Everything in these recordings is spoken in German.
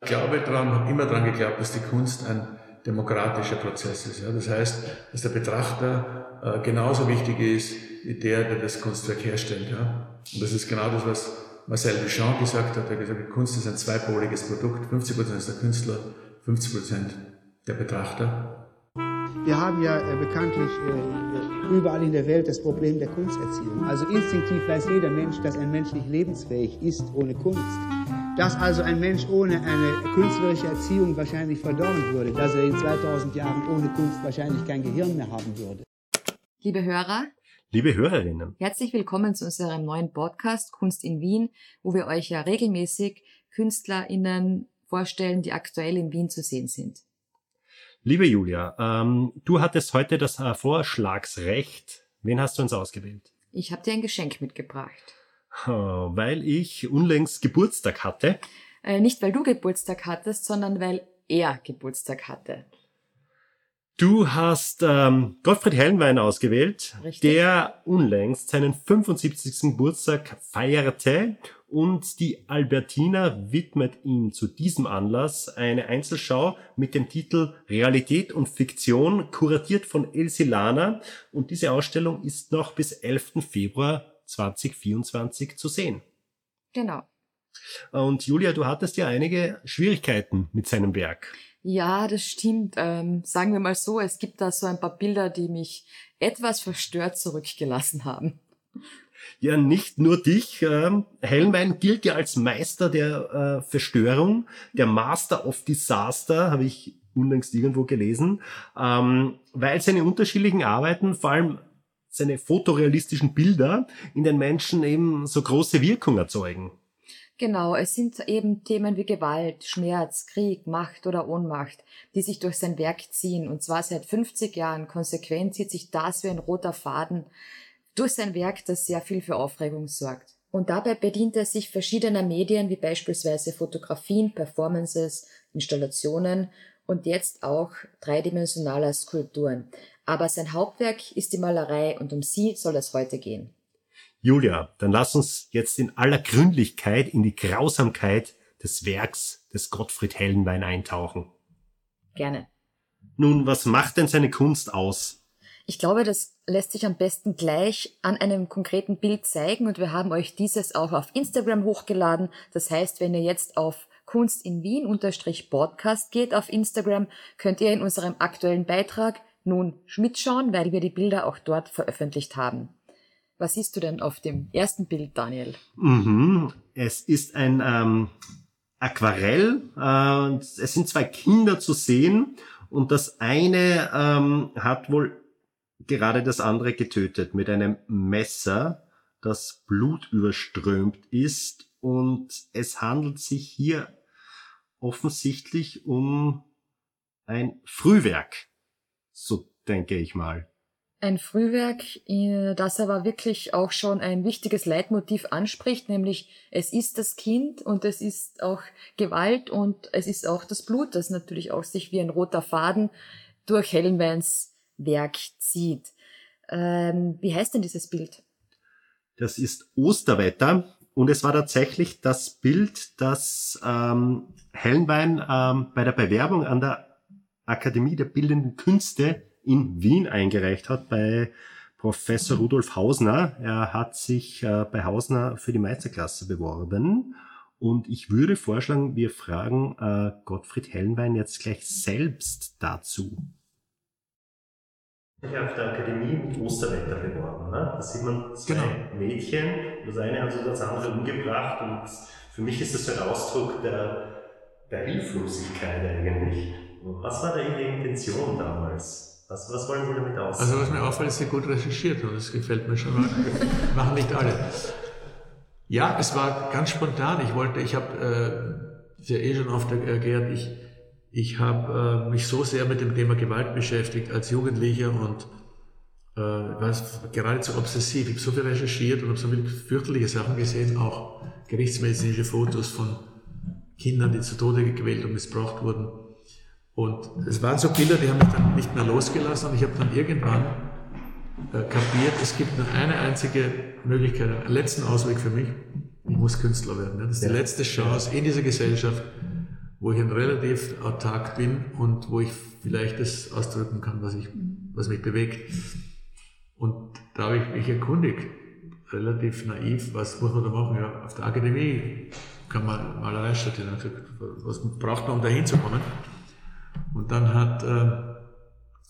Ich glaube daran, habe immer daran geglaubt, dass die Kunst ein demokratischer Prozess ist. Ja? Das heißt, dass der Betrachter äh, genauso wichtig ist wie der, der das Kunstwerk herstellt. Ja? Und das ist genau das, was Marcel Duchamp gesagt hat. Er hat gesagt, Kunst ist ein zweipoliges Produkt. 50% ist der Künstler, 50% der Betrachter. Wir haben ja äh, bekanntlich äh, überall in der Welt das Problem der Kunsterziehung. Also instinktiv weiß jeder Mensch, dass ein Mensch nicht lebensfähig ist ohne Kunst. Dass also ein Mensch ohne eine künstlerische Erziehung wahrscheinlich verdorren würde, dass er in 2000 Jahren ohne Kunst wahrscheinlich kein Gehirn mehr haben würde. Liebe Hörer, Liebe Hörerinnen, herzlich willkommen zu unserem neuen Podcast Kunst in Wien, wo wir euch ja regelmäßig KünstlerInnen vorstellen, die aktuell in Wien zu sehen sind. Liebe Julia, ähm, du hattest heute das äh, Vorschlagsrecht. Wen hast du uns ausgewählt? Ich habe dir ein Geschenk mitgebracht. Oh, weil ich unlängst Geburtstag hatte. Äh, nicht weil du Geburtstag hattest, sondern weil er Geburtstag hatte. Du hast ähm, Gottfried Hellenwein ausgewählt, Richtig. der unlängst seinen 75. Geburtstag feierte und die Albertina widmet ihm zu diesem Anlass eine Einzelschau mit dem Titel Realität und Fiktion, kuratiert von Elsie Lana und diese Ausstellung ist noch bis 11. Februar 2024 zu sehen. Genau. Und Julia, du hattest ja einige Schwierigkeiten mit seinem Werk. Ja, das stimmt. Ähm, sagen wir mal so, es gibt da so ein paar Bilder, die mich etwas verstört zurückgelassen haben. Ja, nicht nur dich. Ähm, Hellenwein gilt ja als Meister der äh, Verstörung, der Master of Disaster, habe ich unlängst irgendwo gelesen, ähm, weil seine unterschiedlichen Arbeiten, vor allem seine fotorealistischen Bilder, in den Menschen eben so große Wirkung erzeugen. Genau, es sind eben Themen wie Gewalt, Schmerz, Krieg, Macht oder Ohnmacht, die sich durch sein Werk ziehen. Und zwar seit 50 Jahren konsequent zieht sich das wie ein roter Faden durch sein Werk, das sehr viel für Aufregung sorgt. Und dabei bedient er sich verschiedener Medien wie beispielsweise Fotografien, Performances, Installationen und jetzt auch dreidimensionaler Skulpturen. Aber sein Hauptwerk ist die Malerei und um sie soll es heute gehen. Julia, dann lass uns jetzt in aller Gründlichkeit in die Grausamkeit des Werks des Gottfried Hellenwein eintauchen. Gerne. Nun, was macht denn seine Kunst aus? Ich glaube, das lässt sich am besten gleich an einem konkreten Bild zeigen und wir haben euch dieses auch auf Instagram hochgeladen. Das heißt, wenn ihr jetzt auf Kunst in Wien unterstrich Podcast geht auf Instagram, könnt ihr in unserem aktuellen Beitrag nun mitschauen, weil wir die Bilder auch dort veröffentlicht haben. Was siehst du denn auf dem ersten Bild, Daniel? Mhm. Es ist ein ähm, Aquarell. Äh, es sind zwei Kinder zu sehen und das eine ähm, hat wohl gerade das andere getötet mit einem Messer, das Blut überströmt ist und es handelt sich hier offensichtlich um ein Frühwerk, so denke ich mal. Ein Frühwerk, äh, das aber wirklich auch schon ein wichtiges Leitmotiv anspricht, nämlich es ist das Kind und es ist auch Gewalt und es ist auch das Blut, das natürlich auch sich wie ein roter Faden durch Hellenweins Werk zieht. Ähm, wie heißt denn dieses Bild? Das ist Osterwetter und es war tatsächlich das Bild, das ähm, Hellenwein ähm, bei der Bewerbung an der Akademie der Bildenden Künste in Wien eingereicht hat bei Professor Rudolf Hausner. Er hat sich äh, bei Hausner für die Meisterklasse beworben. Und ich würde vorschlagen, wir fragen äh, Gottfried Hellenwein jetzt gleich selbst dazu. Ich habe auf der Akademie mit Osterwetter beworben. Ne? Da sieht man zwei Genau. Mädchen. Das eine hat so das andere umgebracht. Und für mich ist das ein Ausdruck der, der Hilflosigkeit eigentlich. Was war da Ihre Intention damals? Was, was wollen Sie damit aussagen? Also was mir auffällt, ist sehr gut recherchiert und das gefällt mir schon mal. Machen nicht alle. Ja, es war ganz spontan. Ich wollte, ich habe, äh, ja eh schon oft erklärt, ich, ich habe äh, mich so sehr mit dem Thema Gewalt beschäftigt als Jugendlicher und äh, war geradezu obsessiv. Ich habe so viel recherchiert und habe so viele fürchterliche Sachen gesehen, auch gerichtsmedizinische Fotos von Kindern, die zu Tode gequält und missbraucht wurden. Und es waren so Bilder, die haben mich dann nicht mehr losgelassen und ich habe dann irgendwann äh, kapiert, es gibt nur eine einzige Möglichkeit, einen letzten Ausweg für mich. Ich muss Künstler werden. Ne? Das ist die Ja. letzte Chance in dieser Gesellschaft, wo ich ein relativ autark bin und wo ich vielleicht das ausdrücken kann, was, ich, was mich bewegt. Da habe ich mich erkundigt, relativ naiv, was muss man da machen? Ja, auf der Akademie kann man Malerei studieren. Was braucht man, um da hinzukommen? Und dann hat äh,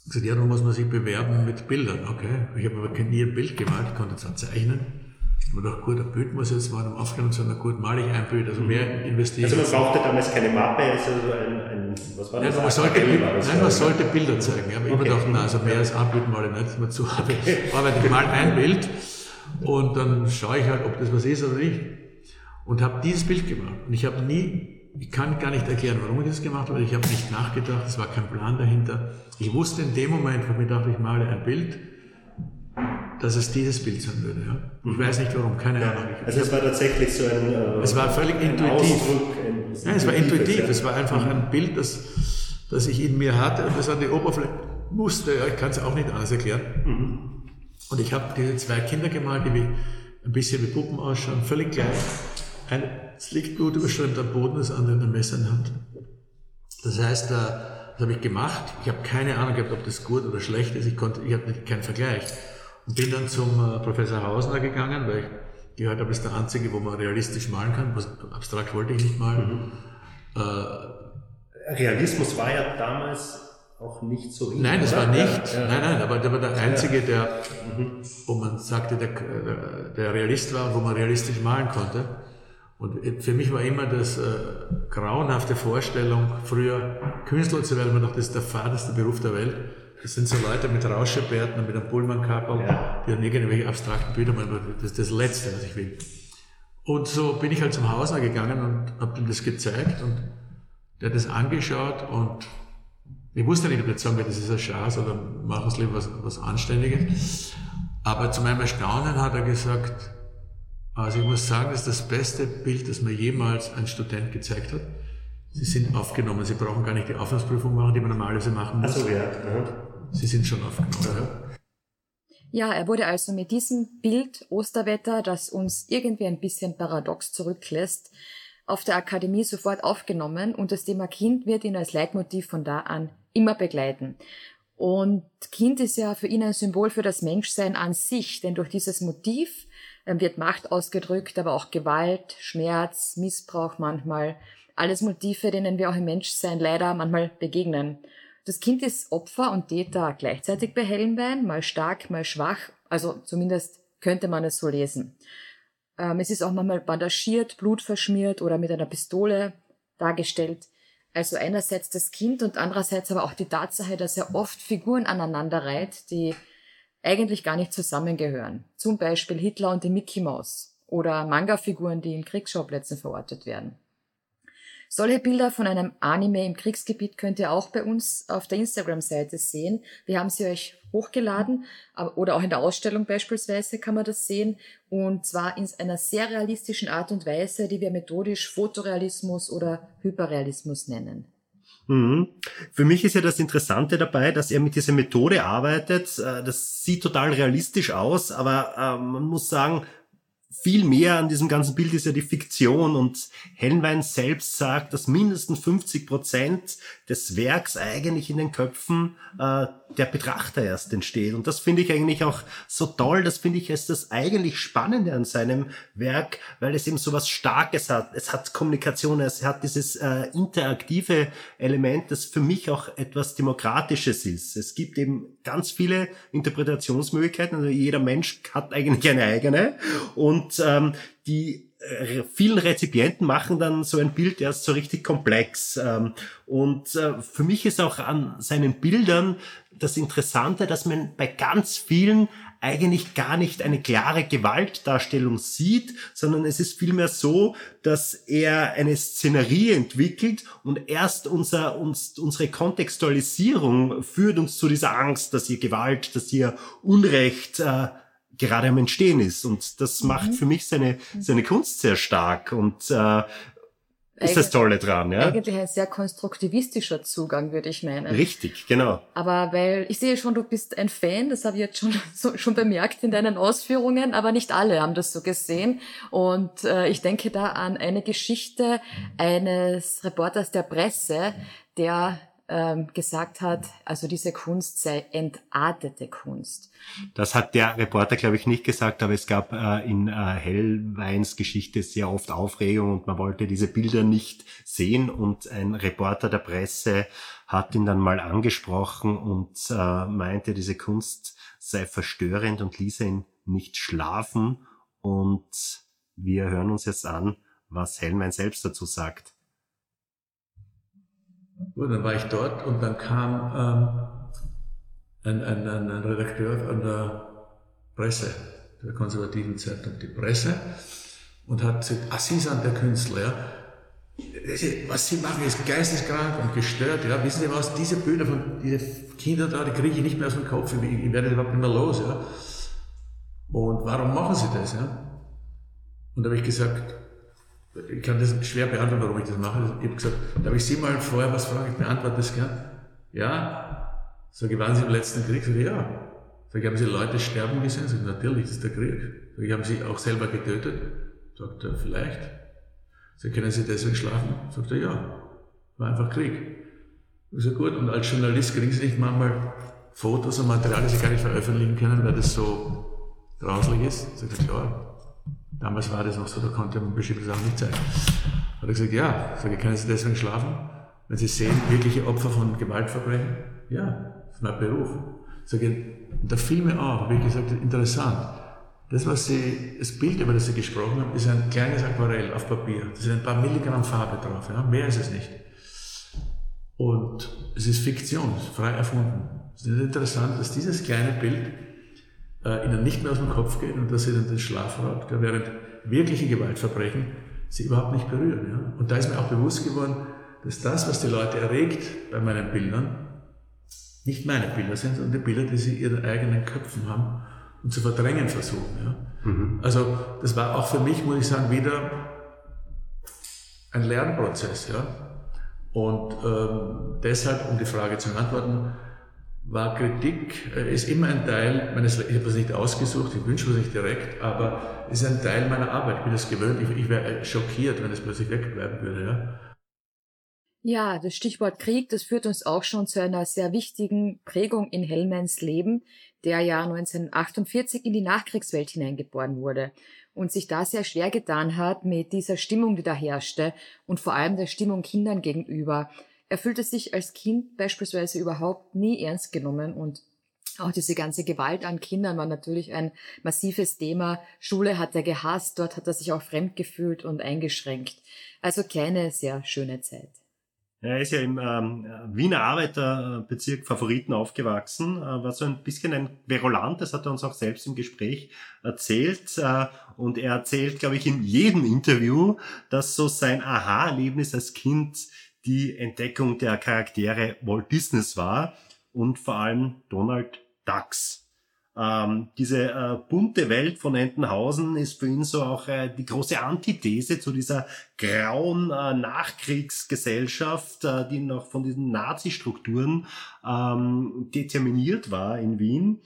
gesagt, ja, dann muss man sich bewerben mit Bildern. Okay, ich habe aber nie ein Bild gemalt, konnte zwar zeichnen. Ich dachte, gut, ein Bild muss jetzt mal aufgenommen sein, gut, male ich ein Bild, also mehr investieren. Also man brauchte damals keine Mappe, also ein, ein was war das? Nein, man sollte, nein, man sollte Bilder zeigen. Ich habe okay. immer gedacht, nein, also mehr als ein Bild male ich nicht, ist mir zu arbeite. Ich mal ein Bild und dann schaue ich halt, ob das was ist oder nicht. Und habe dieses Bild gemacht. Und ich habe nie, ich kann gar nicht erklären, warum ich das gemacht habe, ich habe nicht nachgedacht, es war kein Plan dahinter. Ich wusste in dem Moment, wo ich mir dachte, ich male ein Bild, dass es dieses Bild sein würde. Ja? Ich weiß nicht warum, keine Ahnung. Also es war tatsächlich so ein. Äh, es war völlig intuitiv. Ausdruck, ein, ja, es war intuitiv. Ja. Es war einfach mhm. ein Bild, das, das ich in mir hatte und das an die Oberfläche musste. Ja, ich kann es auch nicht anders erklären. Mhm. Und ich habe diese zwei Kinder gemalt, die wie, ein bisschen wie Puppen ausschauen, völlig gleich. Eines liegt blutüberströmt am Boden, das andere in der Messer in der Hand. Das heißt, äh, das habe ich gemacht. Ich habe keine Ahnung gehabt, ob das gut oder schlecht ist. Ich konnte, ich hatte keinen Vergleich. Bin dann zum äh, Professor Hausner gegangen, weil ich gehört habe, ist der einzige, wo man realistisch malen kann. Was abstrakt wollte ich nicht malen. Mhm. Äh, Realismus war ja damals auch nicht so in, Nein, das war nicht. Ja, ja. Nein, nein, aber der war der einzige, der, mhm. wo man sagte, der, der Realist war wo man realistisch malen konnte. Und für mich war immer das äh, grauenhafte Vorstellung, früher Künstler zu werden, man dachte, das ist der faderste Beruf der Welt. Das sind so Leute mit Rauschebärten und mit einem Pullman-Kapperl, ja. die dann irgendwelche abstrakten Bilder. Das ist das Letzte, was ich will. Und so bin ich halt zum Hausner gegangen und habe ihm das gezeigt und der hat das angeschaut und ich wusste nicht, ob ich sagen wird, das ist ein Schatz oder machen Sie lieber was, was Anständiges. Aber zu meinem Erstaunen hat er gesagt, also ich muss sagen, das ist das beste Bild, das mir jemals ein Student gezeigt hat. Sie sind aufgenommen, Sie brauchen gar nicht die Aufnahmeprüfung machen, die man normalerweise machen muss. Also, ja. Sie sind schon aufgenommen. Ja. ja, er wurde also mit diesem Bild Osterwetter, das uns irgendwie ein bisschen paradox zurücklässt, auf der Akademie sofort aufgenommen und das Thema Kind wird ihn als Leitmotiv von da an immer begleiten. Und Kind ist ja für ihn ein Symbol für das Menschsein an sich, denn durch dieses Motiv ähm, wird Macht ausgedrückt, aber auch Gewalt, Schmerz, Missbrauch manchmal. Alles Motive, denen wir auch im Menschsein leider manchmal begegnen. Das Kind ist Opfer und Täter gleichzeitig bei Hellenbein, mal stark, mal schwach, also zumindest könnte man es so lesen. Ähm, es ist auch manchmal bandagiert, blutverschmiert oder mit einer Pistole dargestellt. Also einerseits das Kind und andererseits aber auch die Tatsache, dass er oft Figuren aneinander reiht, die eigentlich gar nicht zusammengehören. Zum Beispiel Hitler und die Mickey Mouse oder Manga-Figuren, die in Kriegsschauplätzen verortet werden. Solche Bilder von einem Anime im Kriegsgebiet könnt ihr auch bei uns auf der Instagram-Seite sehen. Wir haben sie euch hochgeladen oder auch in der Ausstellung beispielsweise kann man das sehen und zwar in einer sehr realistischen Art und Weise, die wir methodisch Fotorealismus oder Hyperrealismus nennen. Mhm. Für mich ist ja das Interessante dabei, dass er mit dieser Methode arbeitet. Äh, das sieht total realistisch aus, aber äh, man muss sagen, viel mehr an diesem ganzen Bild ist ja die Fiktion und Hellenwein selbst sagt, dass mindestens 50 Prozent des Werks eigentlich in den Köpfen äh, der Betrachter erst entsteht. Und das finde ich eigentlich auch so toll. Das finde ich ist das eigentlich Spannende an seinem Werk, weil es eben so was Starkes hat. Es hat Kommunikation, es hat dieses äh, interaktive Element, das für mich auch etwas Demokratisches ist. Es gibt eben ganz viele Interpretationsmöglichkeiten. Also jeder Mensch hat eigentlich eine eigene. Und ähm, die äh, vielen Rezipienten machen dann so ein Bild erst so richtig komplex. Ähm, und äh, für mich ist auch an seinen Bildern das Interessante, dass man bei ganz vielen eigentlich gar nicht eine klare Gewaltdarstellung sieht, sondern es ist vielmehr so, dass er eine Szenerie entwickelt und erst unser, uns, unsere Kontextualisierung führt uns zu dieser Angst, dass hier Gewalt, dass hier Unrecht äh, gerade am Entstehen ist. Und das mhm. macht für mich seine, seine Kunst sehr stark. Und äh, ist das Tolle dran, ja? Eigentlich ein sehr konstruktivistischer Zugang, würde ich meinen. Richtig, genau. Aber weil ich sehe schon, du bist ein Fan, das habe ich jetzt schon, so, schon bemerkt in deinen Ausführungen, aber nicht alle haben das so gesehen. Und äh, ich denke da an eine Geschichte eines Reporters der Presse, der ähm, gesagt hat, also diese Kunst sei entartete Kunst. Das hat der Reporter, glaube ich, nicht gesagt, aber es gab äh, in äh, Hellweins Geschichte sehr oft Aufregung und man wollte diese Bilder nicht sehen und ein Reporter der Presse hat ihn dann mal angesprochen und äh, meinte, diese Kunst sei verstörend und ließe ihn nicht schlafen und wir hören uns jetzt an, was Hellwein selbst dazu sagt. Gut, dann war ich dort und dann kam ähm, ein, ein, ein, ein Redakteur von der Presse, der konservativen Zeitung, die Presse, und hat gesagt, ah, Sie sind der Künstler, ja. Was Sie machen, ist geisteskrank und gestört, ja. Wissen Sie was, diese Bilder von diesen Kindern da, die kriege ich nicht mehr aus dem Kopf, ich, ich werde überhaupt nicht mehr los, ja. Und warum machen Sie das, ja? Und da habe ich gesagt, ich kann das schwer beantworten, warum ich das mache. Ich habe gesagt, darf ich Sie mal vorher was fragen? Ich beantworte das gern. Ja? Sag ich, waren Sie im letzten Krieg? Sag ich, ja. Sag ich, haben Sie Leute sterben gesehen? Sag ich, natürlich, das ist der Krieg. Sag ich, haben Sie auch selber getötet? Sagt er, vielleicht. Sag ich, können Sie deswegen schlafen? Sagt er, ja. War einfach Krieg. Ich sag, gut, und als Journalist kriegen Sie nicht manchmal Fotos und Material, das Sie gar nicht veröffentlichen können, weil das so grauslich ist? Sag ich, ja. Damals war das noch so, da konnte man bestimmte Sachen nicht zeigen. Hat er gesagt, ja, sage ich, können Sie deswegen schlafen? Wenn Sie sehen, wirkliche Opfer von Gewaltverbrechen? Ja, das ist mein Beruf. Sage ich, und da fiel mir auf, wie gesagt, interessant. Das, was Sie, das Bild, über das Sie gesprochen haben, ist ein kleines Aquarell auf Papier. Da sind ein paar Milligramm Farbe drauf, ja? mehr ist es nicht. Und es ist Fiktion, frei erfunden. Es ist interessant, dass dieses kleine Bild äh, ihnen nicht mehr aus dem Kopf geht und dass sie dann den Schlaf raubt, während wirkliche Gewaltverbrechen sie überhaupt nicht berühren. Ja? Und da ist mir auch bewusst geworden, dass das, was die Leute erregt bei meinen Bildern, nicht meine Bilder sind, sondern die Bilder, die sie in ihren eigenen Köpfen haben und zu verdrängen versuchen. Ja? Mhm. Also das war auch für mich, muss ich sagen, wieder ein Lernprozess. Ja? Und ähm, deshalb, um die Frage zu beantworten, war Kritik, äh, ist immer ein Teil meines, ich habe das nicht ausgesucht, ich wünsche es nicht direkt, aber ist ein Teil meiner Arbeit. Ich bin das gewöhnt, ich, ich wäre schockiert, wenn es plötzlich wegbleiben würde. Ja? Ja, das Stichwort Krieg, das führt uns auch schon zu einer sehr wichtigen Prägung in Hellmans Leben, der ja 1948 in die Nachkriegswelt hineingeboren wurde und sich da sehr schwer getan hat mit dieser Stimmung, die da herrschte und vor allem der Stimmung Kindern gegenüber. Er fühlte sich als Kind beispielsweise überhaupt nie ernst genommen und auch diese ganze Gewalt an Kindern war natürlich ein massives Thema. Schule hat er gehasst, dort hat er sich auch fremd gefühlt und eingeschränkt. Also keine sehr schöne Zeit. Er ist ja im ähm, Wiener Arbeiterbezirk Favoriten aufgewachsen, äh, war so ein bisschen ein Verulant, das hat er uns auch selbst im Gespräch erzählt. Äh, und er erzählt, glaube ich, in jedem Interview, dass so sein Aha-Erlebnis als Kind die Entdeckung der Charaktere Walt Disneys war und vor allem Donald Ducks. Ähm, diese äh, bunte Welt von Entenhausen ist für ihn so auch äh, die große Antithese zu dieser grauen äh, Nachkriegsgesellschaft, äh, die noch von diesen Nazi-Strukturen ähm, determiniert war in Wien.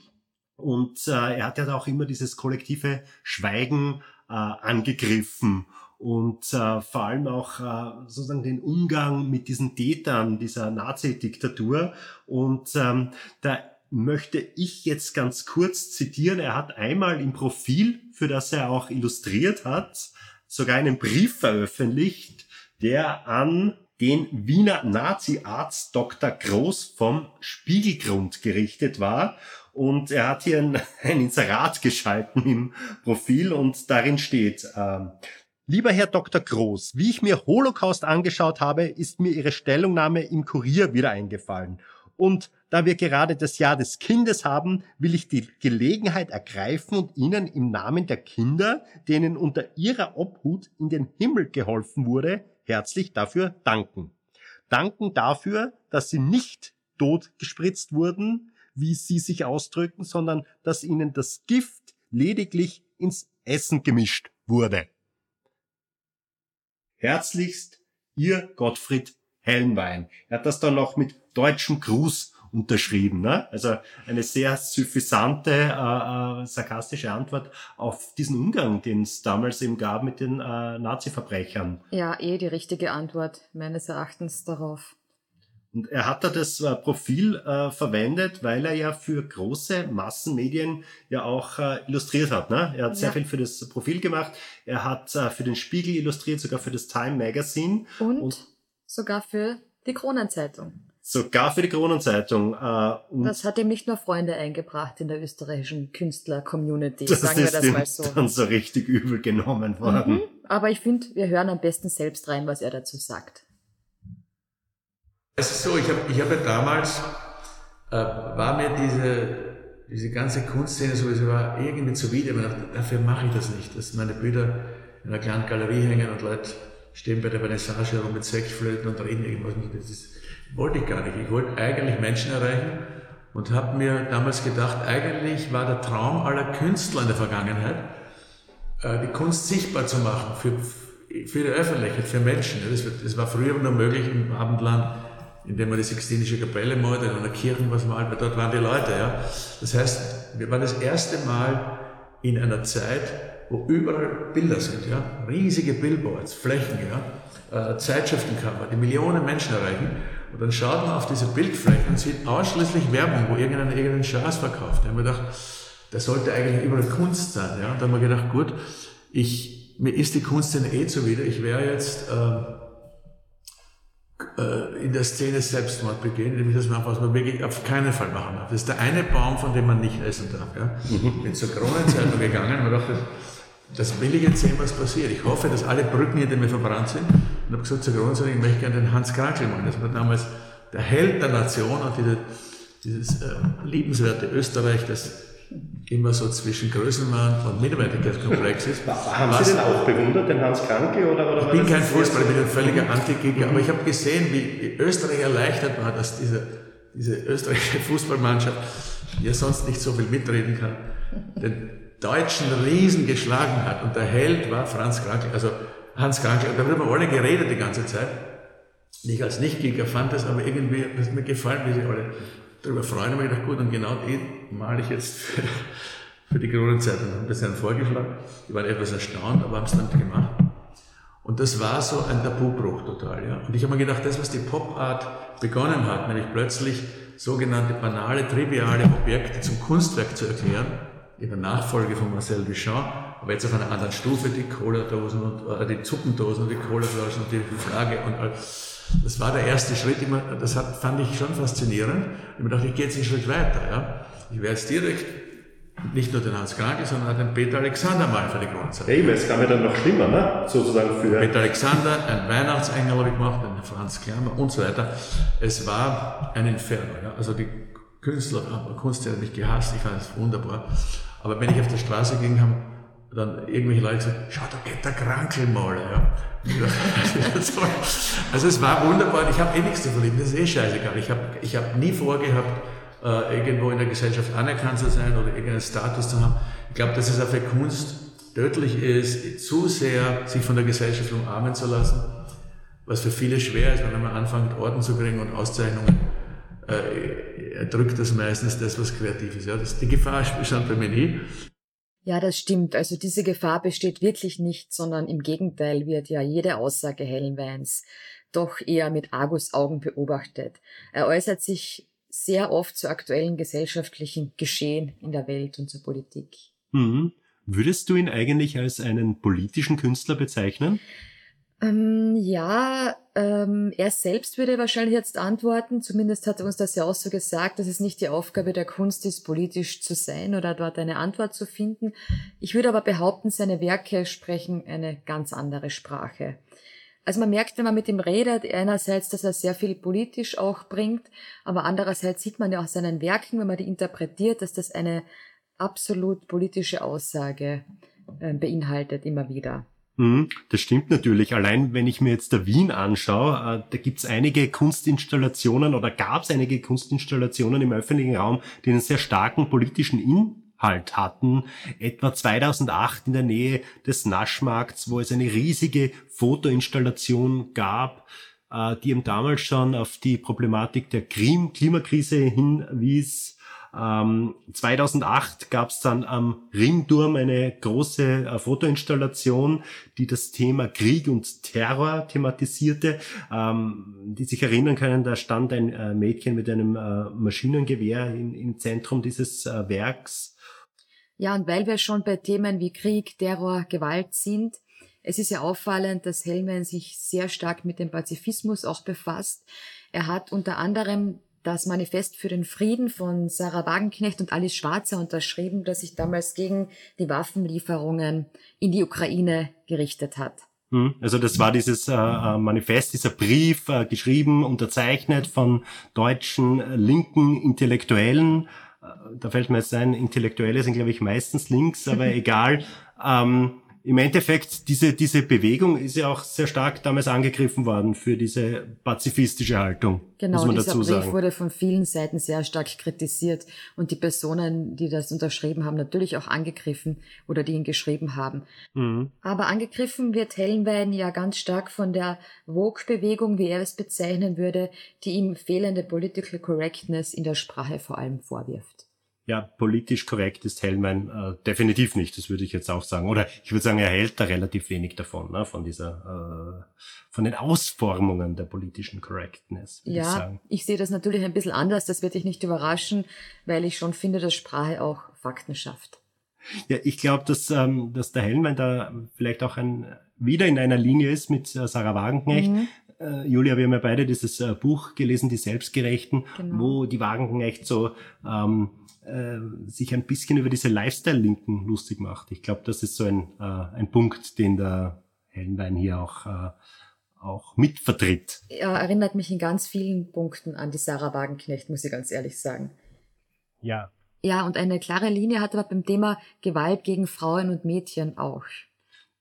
Und äh, er hat ja auch immer dieses kollektive Schweigen äh, angegriffen und äh, vor allem auch äh, sozusagen den Umgang mit diesen Tätern dieser Nazi-Diktatur. Und ähm, da möchte ich jetzt ganz kurz zitieren. Er hat einmal im Profil, für das er auch illustriert hat, sogar einen Brief veröffentlicht, der an den Wiener Nazi-Arzt Dr. Groß vom Spiegelgrund gerichtet war. Und er hat hier ein, ein Inserat geschalten im Profil und darin steht, äh, Lieber Herr Dr. Groß, wie ich mir Holocaust angeschaut habe, ist mir Ihre Stellungnahme im Kurier wieder eingefallen. Und da wir gerade das Jahr des Kindes haben, will ich die Gelegenheit ergreifen und Ihnen im Namen der Kinder, denen unter Ihrer Obhut in den Himmel geholfen wurde, herzlich dafür danken. Danken dafür, dass Sie nicht tot gespritzt wurden, wie Sie sich ausdrücken, sondern dass Ihnen das Gift lediglich ins Essen gemischt wurde. Herzlichst Ihr Gottfried Hellenwein. Er hat das dann noch mit deutschem Gruß unterschrieben. Ne? Also eine sehr suffisante, äh, äh, sarkastische Antwort auf diesen Umgang, den es damals eben gab mit den äh, Nazi-Verbrechern. Ja, eh die richtige Antwort meines Erachtens darauf. Und er hat da das äh, Profil äh, verwendet, weil er ja für große Massenmedien ja auch äh, illustriert hat. Ne? Er hat sehr viel für das Profil gemacht. Er hat äh, für den Spiegel illustriert, sogar für das Time Magazine. Und, und sogar für die Kronenzeitung. Sogar für die Kronenzeitung. Äh, das hat ihm nicht nur Freunde eingebracht in der österreichischen Künstler-Community, sagen wir das mal so. dann so richtig übel genommen worden. Mhm, aber ich finde, wir hören am besten selbst rein, was er dazu sagt. Es ist so, ich habe ich hab ja damals, äh, war mir diese, diese ganze Kunstszene sowieso war irgendwie zuwider. Ich dachte, dafür mache ich das nicht, dass meine Bilder in einer kleinen Galerie hängen und Leute stehen bei der Vernissage herum mit Sektflöten und reden irgendwas. Das ist, wollte ich gar nicht. Ich wollte eigentlich Menschen erreichen und habe mir damals gedacht, eigentlich war der Traum aller Künstler in der Vergangenheit, äh, die Kunst sichtbar zu machen für, für die Öffentlichkeit, für Menschen. Das, das war früher nur möglich im Abendland indem man die Sixtinische Kapelle malt, in einer Kirche was malt, weil dort waren die Leute. Ja. Das heißt, wir waren das erste Mal in einer Zeit, wo überall Bilder sind, ja, riesige Billboards, Flächen, ja, äh, Zeitschriftencover, die Millionen Menschen erreichen. Und dann schaut man auf diese Bildflächen und sieht ausschließlich Werbung, wo irgendeiner irgendeinen Schatz verkauft. Da haben wir gedacht, das sollte eigentlich überall Kunst sein. Ja. Und dann haben wir gedacht, gut, ich, mir ist die Kunst denn eh zuwider. Ich wäre jetzt äh, äh, in der Szene Selbstmord begehen, nämlich das machen, was man wirklich auf keinen Fall machen darf. Das ist der eine Baum, von dem man nicht essen darf. Ja. Mhm. Bin zur Kronenzeitung gegangen und dachte, das will ich jetzt sehen, was passiert. Ich hoffe, dass alle Brücken hinter mir verbrannt sind. Und habe gesagt zur Kronenzeitung, ich möchte gerne den Hans Krankel machen. Das war damals der Held der Nation und diese, dieses äh, liebenswerte Österreich, das immer so zwischen Größenwahn und Minderwertigkeitskomplex ist. Haben Sie den auch bewundert, den Hans Kranke? Oder, oder ich bin kein Fußballer, ich bin ein völliger Anti-Gegner, aber ich habe gesehen, wie Österreich erleichtert war, dass diese, diese österreichische Fußballmannschaft, die ja sonst nicht so viel mitreden kann, den deutschen Riesen geschlagen hat. Und der Held war Franz Kranke, also Hans Kranke. Und darüber haben wir alle geredet die ganze Zeit. Ich als Nicht-Gegner fand das aber irgendwie, das hat mir gefallen, wie sie alle darüber freuen. Und ich gedacht, gut, und genau die male ich jetzt für, für die Kronenzeitung. Haben das dann vorgeschlagen. Die waren etwas erstaunt, aber haben es dann gemacht. Und das war so ein Tabubruch total. Ja. Und ich habe mir gedacht, das, was die Pop-Art begonnen hat, nämlich plötzlich sogenannte banale, triviale Objekte zum Kunstwerk zu erklären, in der Nachfolge von Marcel Duchamp, aber jetzt auf einer anderen Stufe, die Cola-Dosen und äh, die Suppendosen und die Colaflaschen und die Flagge und all. Das war der erste Schritt, das hat, fand ich schon faszinierend. Ich mir dachte, ich gehe jetzt einen Schritt weiter. Ja. Ich werde jetzt direkt nicht nur den Hans Kranke, sondern auch den Peter Alexander mal für die Grundzeit. Eben, es kam ja dann noch schlimmer, ne? sozusagen für... Peter Alexander, ein Weihnachtsengel habe ich gemacht, einen Franz Klammer und so weiter. Es war ein Inferno. Ja? Also die Künstler, Kunst hat mich gehasst, ich fand es wunderbar. Aber wenn ich auf der Straße ging, haben dann irgendwelche Leute gesagt, schau, da geht der Krankelmaler. Ja. also es war wunderbar, ich habe eh nichts zu verlieben, das ist eh scheißegal. Ich habe ich hab nie vorgehabt, äh, irgendwo in der Gesellschaft anerkannt zu sein oder irgendeinen Status zu haben. Ich glaube, dass es auch für Kunst tödlich ist, zu sehr sich von der Gesellschaft umarmen zu lassen, was für viele schwer ist, wenn man anfängt, Orden zu kriegen und Auszeichnungen, äh, erdrückt das meistens das, was kreativ ist. Ja, das, die Gefahr bestand bei mir nie. Ja, das stimmt. Also diese Gefahr besteht wirklich nicht, sondern im Gegenteil wird ja jede Aussage Hellenweins doch eher mit Argusaugen beobachtet. Er äußert sich sehr oft zu aktuellen gesellschaftlichen Geschehen in der Welt und zur Politik. Mhm. Würdest du ihn eigentlich als einen politischen Künstler bezeichnen? Ähm, ja, ähm, er selbst würde wahrscheinlich jetzt antworten, zumindest hat er uns das ja auch so gesagt, dass es nicht die Aufgabe der Kunst ist, politisch zu sein oder dort eine Antwort zu finden. Ich würde aber behaupten, seine Werke sprechen eine ganz andere Sprache. Also man merkt, wenn man mit ihm redet, einerseits, dass er sehr viel politisch auch bringt, aber andererseits sieht man ja auch seinen Werken, wenn man die interpretiert, dass das eine absolut politische Aussage äh, beinhaltet immer wieder. Mhm, das stimmt natürlich. Allein wenn ich mir jetzt der Wien anschaue, äh, da gibt's einige Kunstinstallationen oder gab's einige Kunstinstallationen im öffentlichen Raum, die einen sehr starken politischen halt hatten. Etwa 2008 in der Nähe des Naschmarkts, wo es eine riesige Fotoinstallation gab, äh, die eben damals schon auf die Problematik der Klimakrise hinwies. 2008 gab es dann am Ringturm eine große äh, Fotoinstallation, die das Thema Krieg und Terror thematisierte. Ähm, die sich erinnern können, da stand ein äh, Mädchen mit einem Maschinengewehr im, Zentrum dieses Werks. Ja, und weil wir schon bei Themen wie Krieg, Terror, Gewalt sind, es ist ja auffallend, dass Hellman sich sehr stark mit dem Pazifismus auch befasst. Er hat unter anderem das Manifest für den Frieden von Sarah Wagenknecht und Alice Schwarzer unterschrieben, das sich damals gegen die Waffenlieferungen in die Ukraine gerichtet hat. Hm, also das war dieses äh, äh, Manifest, dieser Brief, äh, geschrieben, unterzeichnet von deutschen äh, linken Intellektuellen. Äh, da fällt mir jetzt ein, Intellektuelle sind, glaube ich, meistens links, aber egal. Ähm, im Endeffekt, diese, diese Bewegung ist ja auch sehr stark damals angegriffen worden für diese pazifistische Haltung. Genau, muss man dieser dazu Brief sagen. wurde von vielen Seiten sehr stark kritisiert und die Personen, die das unterschrieben haben, natürlich auch angegriffen oder die ihn geschrieben haben. Mhm. Aber angegriffen wird Hellenwein ja ganz stark von der Vogue-Bewegung, wie er es bezeichnen würde, die ihm fehlende Political Correctness in der Sprache vor allem vorwirft ja, politisch korrekt ist Hellman äh, definitiv nicht, das würde ich jetzt auch sagen. Oder ich würde sagen, er hält da relativ wenig davon, ne, von dieser, äh, von den Ausformungen der politischen Correctness. Ja, ich, ich sehe das natürlich ein bisschen anders, das wird dich nicht überraschen, weil ich schon finde, dass Sprache auch Fakten schafft. Ja, ich glaube, dass, ähm, dass der Hellman da vielleicht auch ein, wieder in einer Linie ist mit äh, Sarah Wagenknecht, mhm. Äh, Julia, wir haben ja beide dieses äh, Buch gelesen, Die Selbstgerechten, genau. wo die Wagenknecht so ähm, äh, sich ein bisschen über diese Lifestyle-Linken lustig macht. Ich glaube, das ist so ein, äh, ein Punkt, den der Hellenwein hier auch, äh, auch mitvertritt. Er erinnert mich in ganz vielen Punkten an die Sarah Wagenknecht, muss ich ganz ehrlich sagen. Ja. Ja, und eine klare Linie hat er beim Thema Gewalt gegen Frauen und Mädchen auch.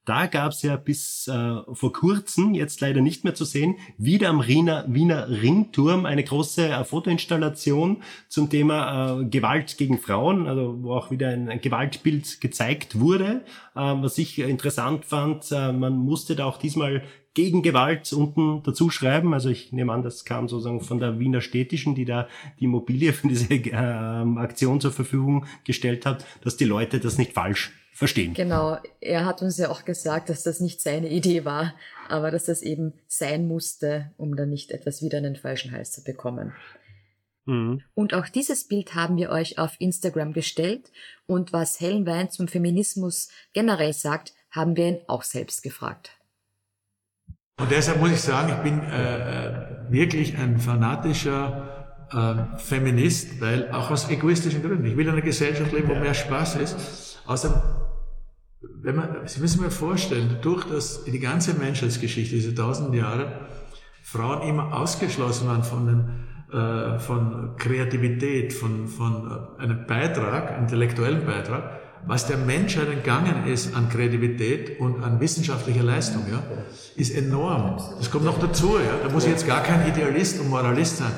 Da gab's ja bis äh, vor kurzem, jetzt leider nicht mehr zu sehen, wieder am Wiener, Wiener Ringturm eine große äh, Fotoinstallation zum Thema äh, Gewalt gegen Frauen, also wo auch wieder ein, ein Gewaltbild gezeigt wurde. Äh, was ich interessant fand, äh, man musste da auch diesmal gegen Gewalt unten dazu schreiben. Also ich nehme an, das kam sozusagen von der Wiener Städtischen, die da die Immobilie für diese äh, Aktion zur Verfügung gestellt hat, dass die Leute das nicht falsch verstehen. Genau, er hat uns ja auch gesagt, dass das nicht seine Idee war, aber dass das eben sein musste, um dann nicht etwas wieder in den falschen Hals zu bekommen. Mhm. Und auch dieses Bild haben wir euch auf Instagram gestellt und was Helen Wein zum Feminismus generell sagt, haben wir ihn auch selbst gefragt. Und deshalb muss ich sagen, ich bin äh, äh wirklich ein fanatischer äh, Feminist, weil auch aus egoistischen Gründen. Ich will in einer Gesellschaft leben, wo mehr Spaß ist. Außerdem wenn man, Sie müssen mal vorstellen, durch das, die ganze Menschheitsgeschichte, diese tausend Jahre, Frauen immer ausgeschlossen waren von, den, äh, von Kreativität, von, von äh, einem Beitrag, intellektuellen Beitrag, was der Menschheit entgangen ist an Kreativität und an wissenschaftlicher Leistung, ja, ist enorm. Das kommt noch dazu, ja. Da muss ich jetzt gar kein Idealist und Moralist sein.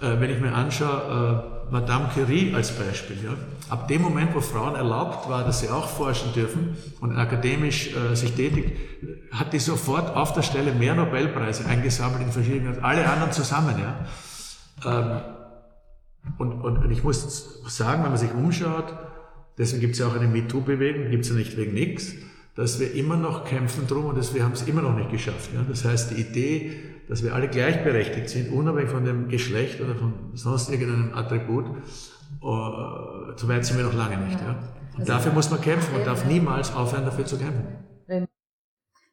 Äh, wenn ich mir anschaue, äh, Madame Curie als Beispiel. Ja. Ab dem Moment, wo Frauen erlaubt war, dass sie auch forschen dürfen und akademisch äh, sich tätig, hat die sofort auf der Stelle mehr Nobelpreise eingesammelt in verschiedenen, alle anderen zusammen. Ja. Ähm, und, und, und ich muss sagen, wenn man sich umschaut, deswegen gibt es ja auch eine MeToo-Bewegung, gibt es ja nicht wegen nichts, dass wir immer noch kämpfen drum und dass wir haben es immer noch nicht geschafft. Ja. Das heißt, die Idee, dass wir alle gleichberechtigt sind, unabhängig von dem Geschlecht oder von sonst irgendeinem Attribut, uh, so weit sind wir noch lange nicht. Ja. Und also dafür muss man kämpfen und darf niemals aufhören, dafür zu kämpfen.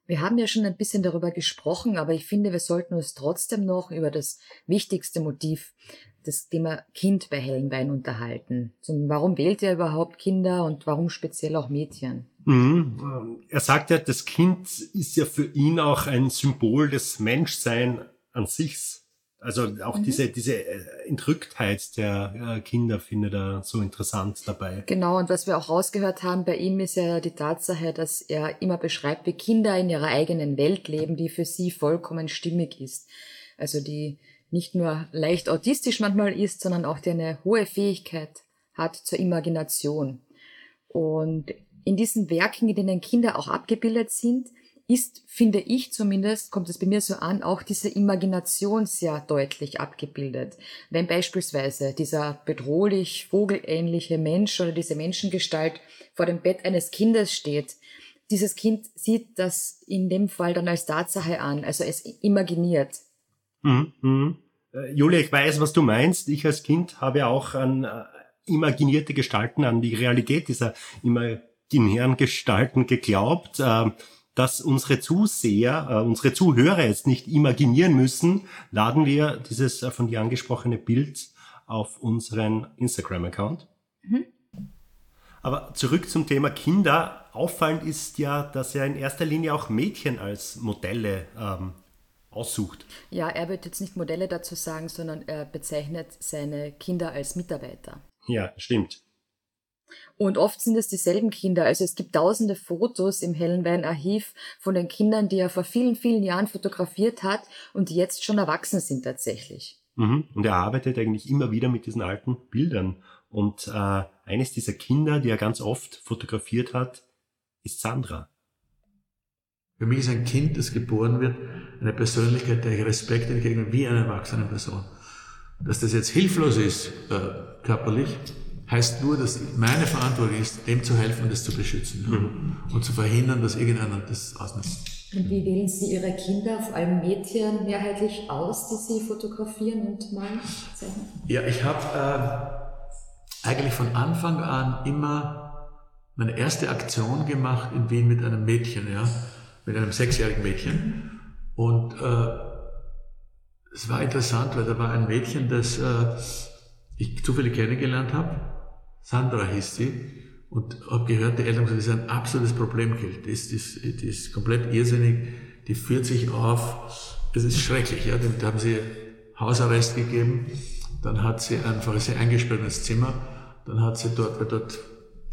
Wir haben ja schon ein bisschen darüber gesprochen, aber ich finde, wir sollten uns trotzdem noch über das wichtigste Motiv, das Thema Kind bei Hellenwein unterhalten. Zum, warum wählt er überhaupt Kinder und warum speziell auch Mädchen? Mhm. Er sagt ja, das Kind ist ja für ihn auch ein Symbol des Menschsein an sich. Also auch mhm. diese, diese äh, Entrücktheit der äh, Kinder findet er so interessant dabei. Genau, und was wir auch rausgehört haben bei ihm ist ja die Tatsache, dass er immer beschreibt, wie Kinder in ihrer eigenen Welt leben, die für sie vollkommen stimmig ist. Also die nicht nur leicht autistisch manchmal ist, sondern auch die eine hohe Fähigkeit hat zur Imagination. Und in diesen Werken, in denen Kinder auch abgebildet sind, ist, finde ich zumindest, kommt es bei mir so an, auch diese Imagination sehr deutlich abgebildet. Wenn beispielsweise dieser bedrohlich vogelähnliche Mensch oder diese Menschengestalt vor dem Bett eines Kindes steht, dieses Kind sieht das in dem Fall dann als Tatsache an, also es imaginiert. Mhm. Mhm. Äh, Julia, ich weiß, was du meinst. Ich als Kind habe auch an äh, imaginierte Gestalten, an die Realität dieser imaginären Gestalten geglaubt. Äh, dass unsere Zuseher, äh, unsere Zuhörer jetzt nicht imaginieren müssen, laden wir dieses äh, von dir angesprochene Bild auf unseren Instagram-Account. Mhm. Aber zurück zum Thema Kinder. Auffallend ist ja, dass er in erster Linie auch Mädchen als Modelle ähm, aussucht. Ja, er wird jetzt nicht Modelle dazu sagen, sondern er bezeichnet seine Kinder als Mitarbeiter. Ja, stimmt. Und oft sind es dieselben Kinder. Also es gibt tausende Fotos im Hellenwein-Archiv von den Kindern, die er vor vielen, vielen Jahren fotografiert hat und die jetzt schon erwachsen sind tatsächlich. Mhm. Und er arbeitet eigentlich immer wieder mit diesen alten Bildern. Und äh, eines dieser Kinder, die er ganz oft fotografiert hat, ist Sandra. Für mich ist ein Kind, das geboren wird, eine Persönlichkeit, der ich Respekt entgegne, wie einer erwachsenen Person. Dass das jetzt hilflos ist, äh, körperlich, heißt nur, dass meine Verantwortung ist, dem zu helfen und das zu beschützen mhm. und zu verhindern, dass irgendeiner das ausnutzt. Und wie wählen Sie Ihre Kinder, vor allem Mädchen, mehrheitlich aus, die Sie fotografieren und malen? Ja, ich habe äh, eigentlich von Anfang an immer meine erste Aktion gemacht in Wien mit einem Mädchen, ja, mit einem sechsjährigen Mädchen. Und äh, es war interessant, weil da war ein Mädchen, das äh, ich zufällig kennengelernt habe Sandra hieß sie, und habe gehört, die Eltern gesagt, das ist ein absolutes Problemkind. Das, das, das ist komplett irrsinnig, die führt sich auf, das ist schrecklich. Ja. Da haben sie Hausarrest gegeben, dann hat sie einfach sie eingesperrt ins Zimmer, dann hat sie dort, weil dort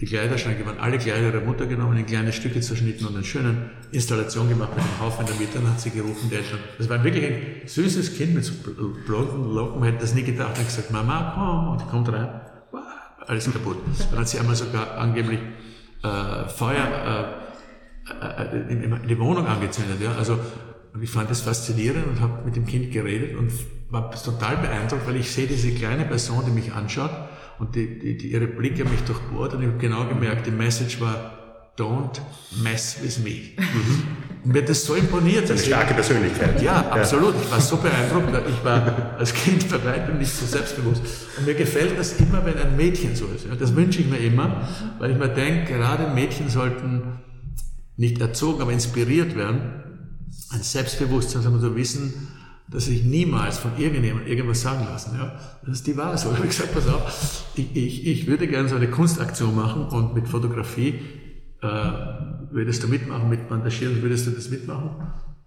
die Kleiderschränke waren alle Kleider ihrer Mutter genommen, in kleine Stücke zerschnitten und eine schöne Installation gemacht mit einem Haufen in der Mitte. Dann hat sie gerufen, die Eltern. Das war wirklich ein süßes Kind mit so blonden Locken. Man hätte das nie gedacht. Und gesagt, Mama, komm. Und die kommt rein alles kaputt. Dann hat sie einmal sogar angeblich äh, Feuer äh, äh, in, in, die Wohnung angezündet. Ja? Also, ich fand das faszinierend und habe mit dem Kind geredet und war total beeindruckt, weil ich sehe diese kleine Person, die mich anschaut und die, die, die ihre Blicke mich durchbohrt und ich habe genau gemerkt, die Message war, don't mess with me. Und mir das so imponiert. Eine starke Persönlichkeit. Ja, absolut. Ich war so beeindruckt. Ich war als Kind bei weitem nicht so selbstbewusst. Und mir gefällt das immer, wenn ein Mädchen so ist. Das wünsche ich mir immer, weil ich mir denke, gerade Mädchen sollten nicht erzogen, aber inspiriert werden, ein Selbstbewusstsein, sondern so wissen, dass ich niemals von irgendjemandem irgendwas sagen lassen. Ja? Das ist die Wahrheit. So. Ich habe gesagt, pass auf, ich, ich, ich würde gerne so eine Kunstaktion machen und mit Fotografie äh, würdest du mitmachen mit Bandagieren, würdest du das mitmachen?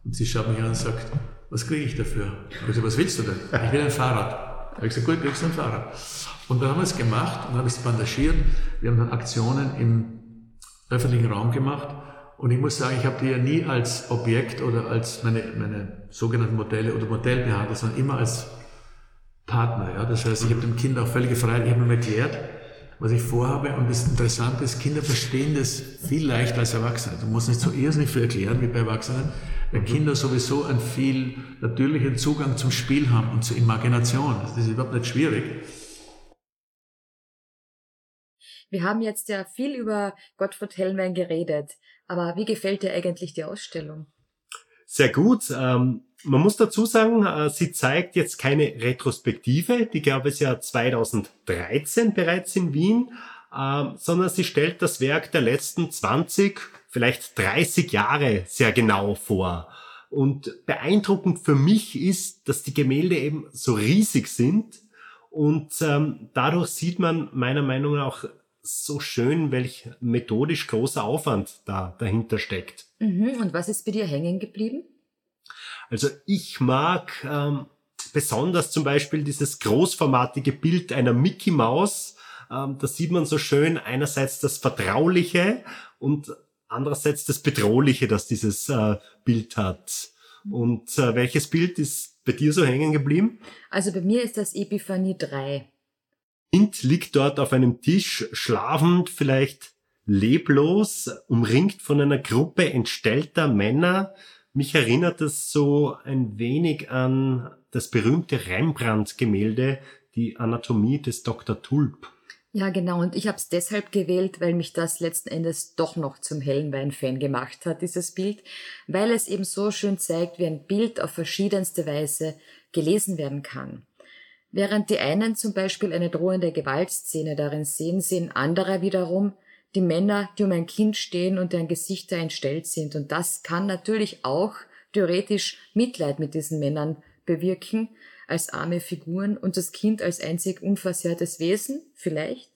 Und sie schaut mich an und sagt, was kriege ich dafür? Ich gesagt, was willst du denn? Ich will ein Fahrrad. Ich habe gesagt, gut, kriegst du ein Fahrrad. Und dann haben wir es gemacht und habe es bandagiert. Wir haben dann Aktionen im öffentlichen Raum gemacht. Und ich muss sagen, ich habe die ja nie als Objekt oder als meine, meine sogenannten Modelle oder Modell behandelt, sondern immer als Partner. Ja? Das heißt, ich habe dem Kind auch völlige Freiheit, ich habe ihm erklärt, was ich vorhabe. Und das Interessante ist, Kinder verstehen das viel leichter als Erwachsene. Du musst nicht so irrsinnig viel erklären wie bei Erwachsenen, weil mhm. Kinder sowieso einen viel natürlichen Zugang zum Spiel haben und zur Imagination. Das ist überhaupt nicht schwierig. Wir haben jetzt ja viel über Gottfried Hellwein geredet, aber wie gefällt dir eigentlich die Ausstellung? Sehr gut. Ähm, man muss dazu sagen, äh, sie zeigt jetzt keine Retrospektive, die gab es ja 2013 bereits in Wien, äh, sondern sie stellt das Werk der letzten 20, vielleicht 30 Jahre sehr genau vor. Und beeindruckend für mich ist, dass die Gemälde eben so riesig sind und ähm, dadurch sieht man meiner Meinung nach so schön, welch methodisch großer Aufwand da dahinter steckt. Mhm. Und was ist bei dir hängen geblieben? Also ich mag ähm, besonders zum Beispiel dieses großformatige Bild einer Mickey Maus. Ähm, da sieht man so schön einerseits das Vertrauliche und andererseits das Bedrohliche, das dieses äh, Bild hat. Und äh, welches Bild ist bei dir so hängen geblieben? Also bei mir ist das Epiphanie 3. Kind liegt dort auf einem Tisch, schlafend, vielleicht leblos, umringt von einer Gruppe entstellter Männer. Mich erinnert es so ein wenig an das berühmte Rembrandt-Gemälde, die Anatomie des Dr. Tulp. Ja, genau. Und ich habe es deshalb gewählt, weil mich das letzten Endes doch noch zum Hellenwein-Fan gemacht hat, dieses Bild, weil es eben so schön zeigt, wie ein Bild auf verschiedenste Weise gelesen werden kann. Während die einen zum Beispiel eine drohende Gewaltszene darin sehen, sehen andere wiederum die Männer, die um ein Kind stehen und deren Gesichter entstellt sind. Und das kann natürlich auch theoretisch Mitleid mit diesen Männern bewirken, als arme Figuren und das Kind als einzig unversehrtes Wesen vielleicht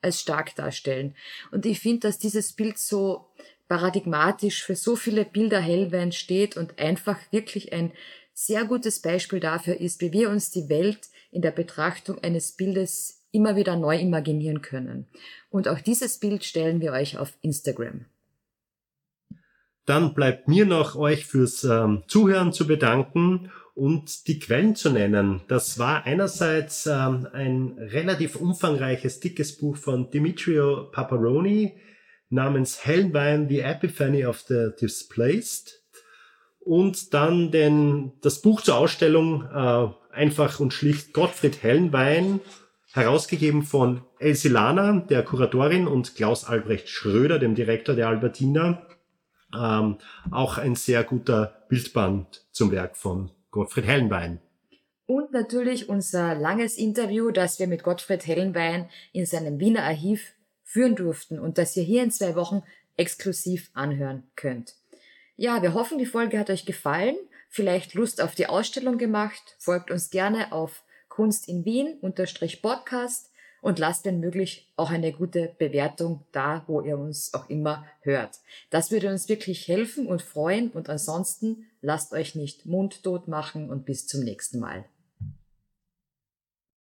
als stark darstellen. Und ich finde, dass dieses Bild so paradigmatisch für so viele Bilder Hellwein steht und einfach wirklich ein sehr gutes Beispiel dafür ist, wie wir uns die Welt in der Betrachtung eines Bildes immer wieder neu imaginieren können. Und auch dieses Bild stellen wir euch auf Instagram. Dann bleibt mir noch euch fürs ähm, Zuhören zu bedanken und die Quellen zu nennen. Das war einerseits ähm, ein relativ umfangreiches, dickes Buch von Dimitrio Paparoni namens Hellenwein, The Epiphany of the Displaced. Und dann den, das Buch zur Ausstellung äh, einfach und schlicht Gottfried Hellenwein, herausgegeben von Elsie Lana, der Kuratorin, und Klaus Albrecht Schröder, dem Direktor der Albertina. Ähm, auch ein sehr guter Bildband zum Werk von Gottfried Hellenwein. Und natürlich unser langes Interview, das wir mit Gottfried Hellenwein in seinem Wiener Archiv führen durften und das ihr hier in zwei Wochen exklusiv anhören könnt. Ja, wir hoffen, die Folge hat euch gefallen, vielleicht Lust auf die Ausstellung gemacht. Folgt uns gerne auf Kunst in Wien unterstrich Podcast und lasst, wenn möglich, auch eine gute Bewertung da, wo ihr uns auch immer hört. Das würde uns wirklich helfen und freuen und ansonsten lasst euch nicht mundtot machen und bis zum nächsten Mal.